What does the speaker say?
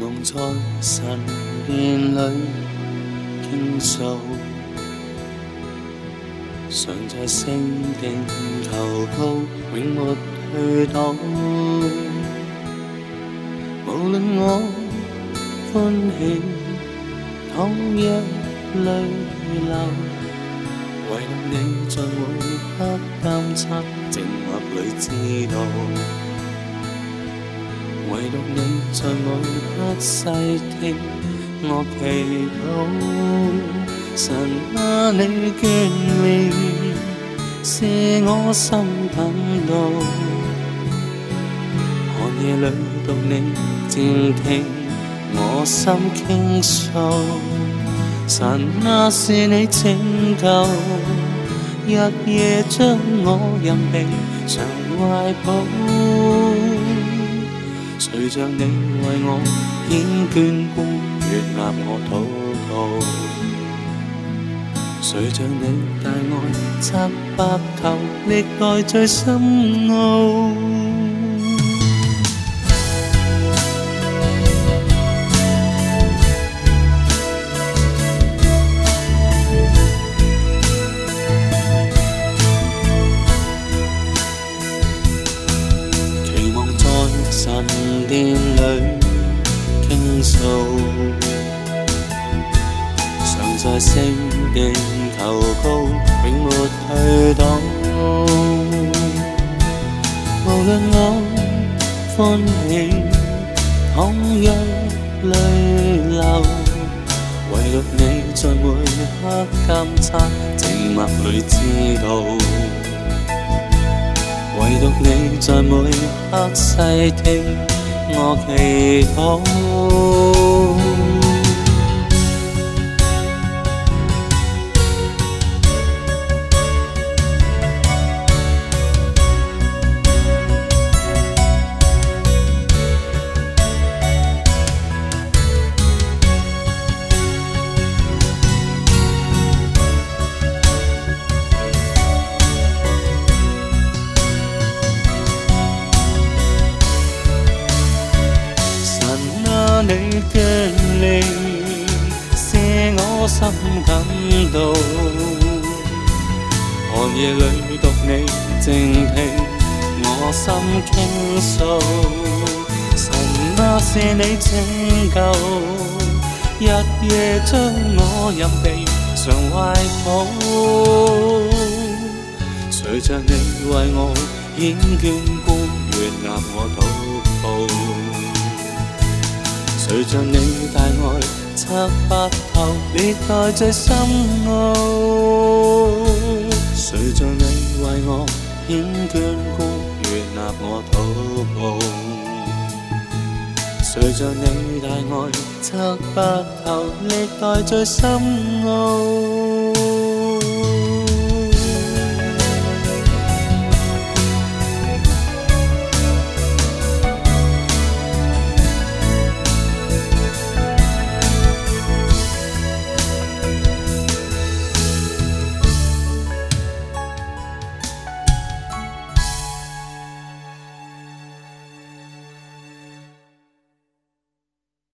梦在神殿里倾诉，常在圣殿祷告，永没去度。无论我欢喜、倘若泪流，为你在每刻监察，静默里知道。唯独你在每刻细听我祈祷，神啊你眷恋，是我心感动。寒夜里独你静听我心倾诉，神啊是你拯救，日夜将我任你常怀抱。随着你为我捐捐孤月纳我祷告，随着你大爱拆白头，历代最深奥。星競求高，永沒退黨。無論我歡喜，倘若淚流，唯獨你在每刻監察，靜默裏知道。唯獨你在每刻細聽我祈禱。夜里獨你靜聽我心傾訴，神啊是你拯救，日夜將我任備常懷抱，隨着你為我顯眷顧，悅納我禱告，隨着你大愛測不透，歷代最深奧。谁在你为我偏决孤月纳我祷告？谁在你大爱拆不透历代最深奥？